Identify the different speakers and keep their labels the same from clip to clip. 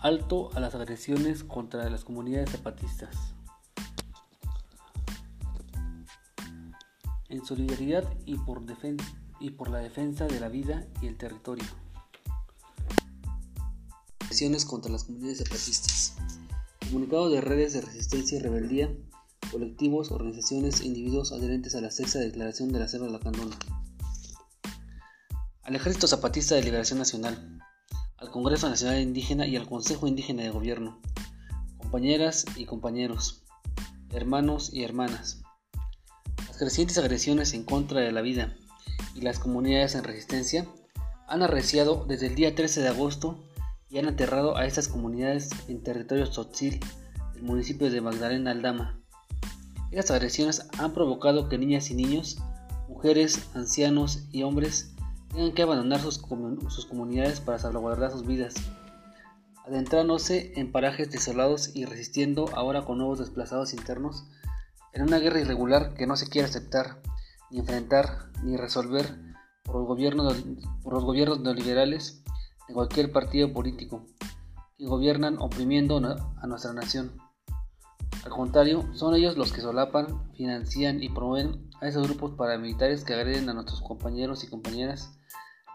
Speaker 1: alto a las agresiones contra las comunidades zapatistas. En solidaridad y por, la defensa de la vida y el territorio. Agresiones contra las comunidades zapatistas. Comunicado de redes de resistencia y rebeldía, colectivos, organizaciones e individuos adherentes a la sexta declaración de la Selva Lacandona. Al Ejército Zapatista de Liberación Nacional, al Congreso Nacional Indígena y al Consejo Indígena de Gobierno, compañeras y compañeros, hermanos y hermanas. Las crecientes agresiones en contra de la vida y las comunidades en resistencia han arreciado desde el día 13 de agosto y han aterrado a estas comunidades en territorio tzotzil del municipio de Magdalena Aldama. Estas agresiones han provocado que niñas y niños, mujeres, ancianos y hombres tengan que abandonar sus, comunidades para salvaguardar sus vidas, adentrándose en parajes desolados y resistiendo ahora con nuevos desplazados internos en una guerra irregular que no se quiere aceptar, ni enfrentar, ni resolver por los gobiernos, por los gobiernos neoliberales de cualquier partido político que gobiernan oprimiendo a nuestra nación. Al contrario, son ellos los que solapan, financian y promueven a esos grupos paramilitares que agreden a nuestros compañeros y compañeras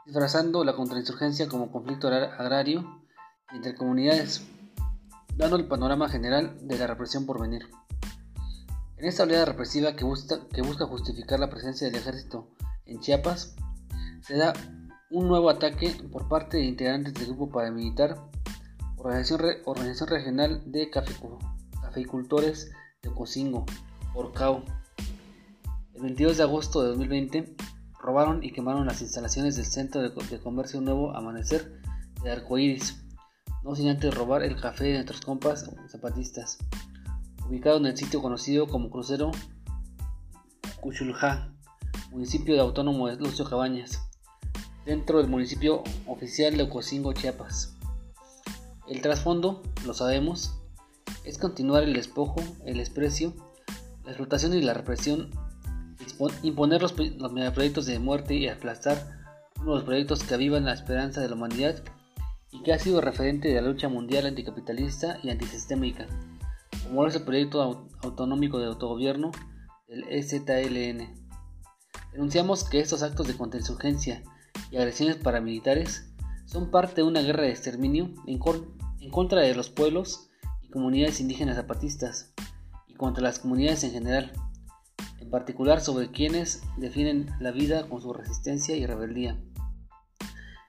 Speaker 1: disfrazando la contrainsurgencia como conflicto agrario entre comunidades, dando el panorama general de la represión por venir. En esta oleada represiva que busca, justificar la presencia del ejército en Chiapas, se da un nuevo ataque por parte de integrantes del grupo paramilitar Organización, Regional de Cafeicultores de Cocingo, Orcao. El 22 de agosto de 2020, robaron y quemaron las instalaciones del Centro de, Comercio Nuevo Amanecer de Arcoíris, no sin antes robar el café de nuestros compas zapatistas, ubicado en el sitio conocido como Crucero Cuchulja, municipio de autónomo de Lucio Cabañas, dentro del municipio oficial de Ocosingo, Chiapas. El trasfondo, lo sabemos, es continuar el despojo, el desprecio, la explotación y la represión imponer los, megaproyectos de muerte y aplastar uno de los proyectos que avivan la esperanza de la humanidad y que ha sido referente de la lucha mundial anticapitalista y antisistémica, como es el proyecto autonómico de autogobierno del EZLN. Denunciamos que estos actos de contrainsurgencia y agresiones paramilitares son parte de una guerra de exterminio en, en contra de los pueblos comunidades indígenas zapatistas y contra las comunidades en general particular sobre quienes definen la vida con su resistencia y rebeldía.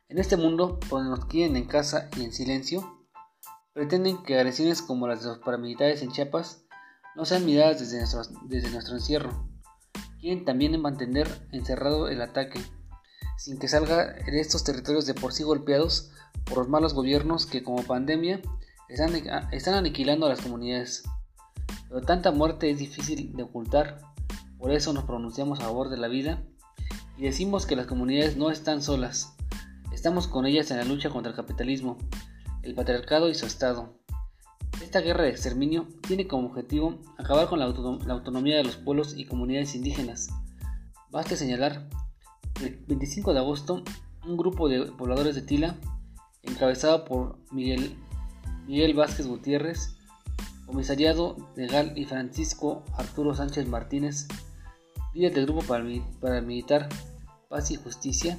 Speaker 1: En este mundo, donde nos quieren en casa y en silencio, pretenden que agresiones como las de los paramilitares en Chiapas no sean miradas desde nuestro, desde nuestro encierro. Quieren también mantener encerrado el ataque, sin que salga en estos territorios de por sí golpeados por los malos gobiernos que como pandemia están, están aniquilando a las comunidades. Pero tanta muerte es difícil de ocultar por eso nos pronunciamos a favor de la vida y decimos que las comunidades no están solas. Estamos con ellas en la lucha contra el capitalismo, el patriarcado y su Estado. Esta guerra de exterminio tiene como objetivo acabar con la, autonomía de los pueblos y comunidades indígenas. Basta señalar que el 25 de agosto un grupo de pobladores de Tila, encabezado por Miguel, Miguel Vázquez Gutiérrez, comisariado legal y Francisco Arturo Sánchez Martínez, líder del grupo paramilitar Paz y Justicia,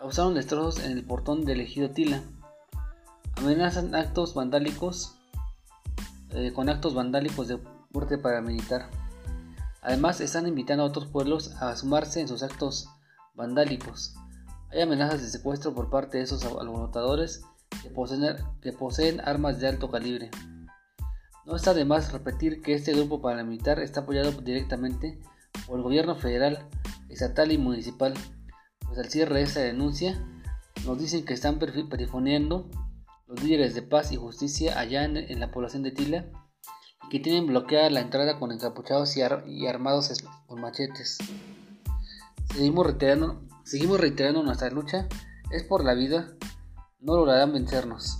Speaker 1: causaron destrozos en el portón del ejido Tila. Amenazan actos vandálicos eh, con actos vandálicos de porte paramilitar. Además, están invitando a otros pueblos a sumarse en sus actos vandálicos. Hay amenazas de secuestro por parte de esos alborotadores que poseen, que poseen armas de alto calibre. No está de más repetir que este grupo paramilitar está apoyado directamente por el gobierno federal, estatal y municipal, pues al cierre de esta denuncia nos dicen que están perifoneando los líderes de paz y justicia allá en, la población de Tila y que tienen bloqueada la entrada con encapuchados y, armados con machetes. Seguimos reiterando, seguimos reiterando nuestra lucha, es por la vida, no lograrán vencernos.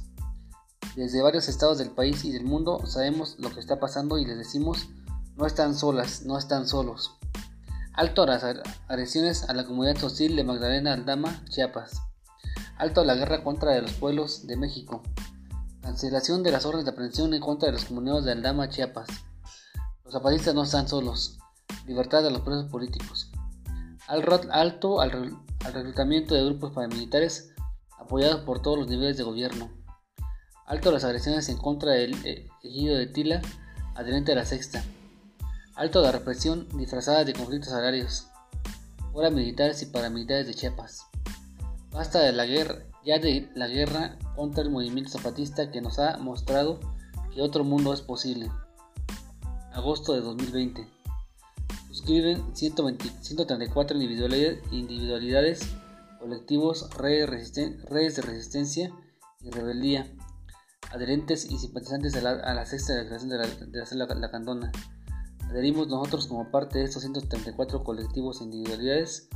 Speaker 1: Desde varios estados del país y del mundo sabemos lo que está pasando y les decimos, no están solas, no están solos. Alto a las agresiones a la comunidad hostil de Magdalena Aldama, Chiapas. Alto a la guerra contra los pueblos de México. Cancelación de las órdenes de aprehensión en contra de los comuneros de Aldama, Chiapas. Los zapatistas no están solos. Libertad de los presos políticos. Alto al, reclutamiento de grupos paramilitares apoyados por todos los niveles de gobierno. Alto las agresiones en contra del eh, ejido de Tila, adherente a la sexta. Alto la represión disfrazada de conflictos agrarios. Fuera militares y paramilitares de Chiapas. Basta de la guerra, ya de la guerra contra el movimiento zapatista que nos ha mostrado que otro mundo es posible. Agosto de 2020 suscriben 134 individualidades, colectivos, redes, de resistencia y rebeldía, adherentes y simpatizantes a la, sexta declaración de la, de la, la Candona. Adherimos nosotros como parte de estos 134 colectivos e individualidades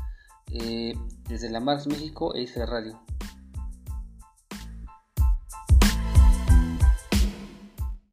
Speaker 1: eh, desde la Marx México e IFE Radio.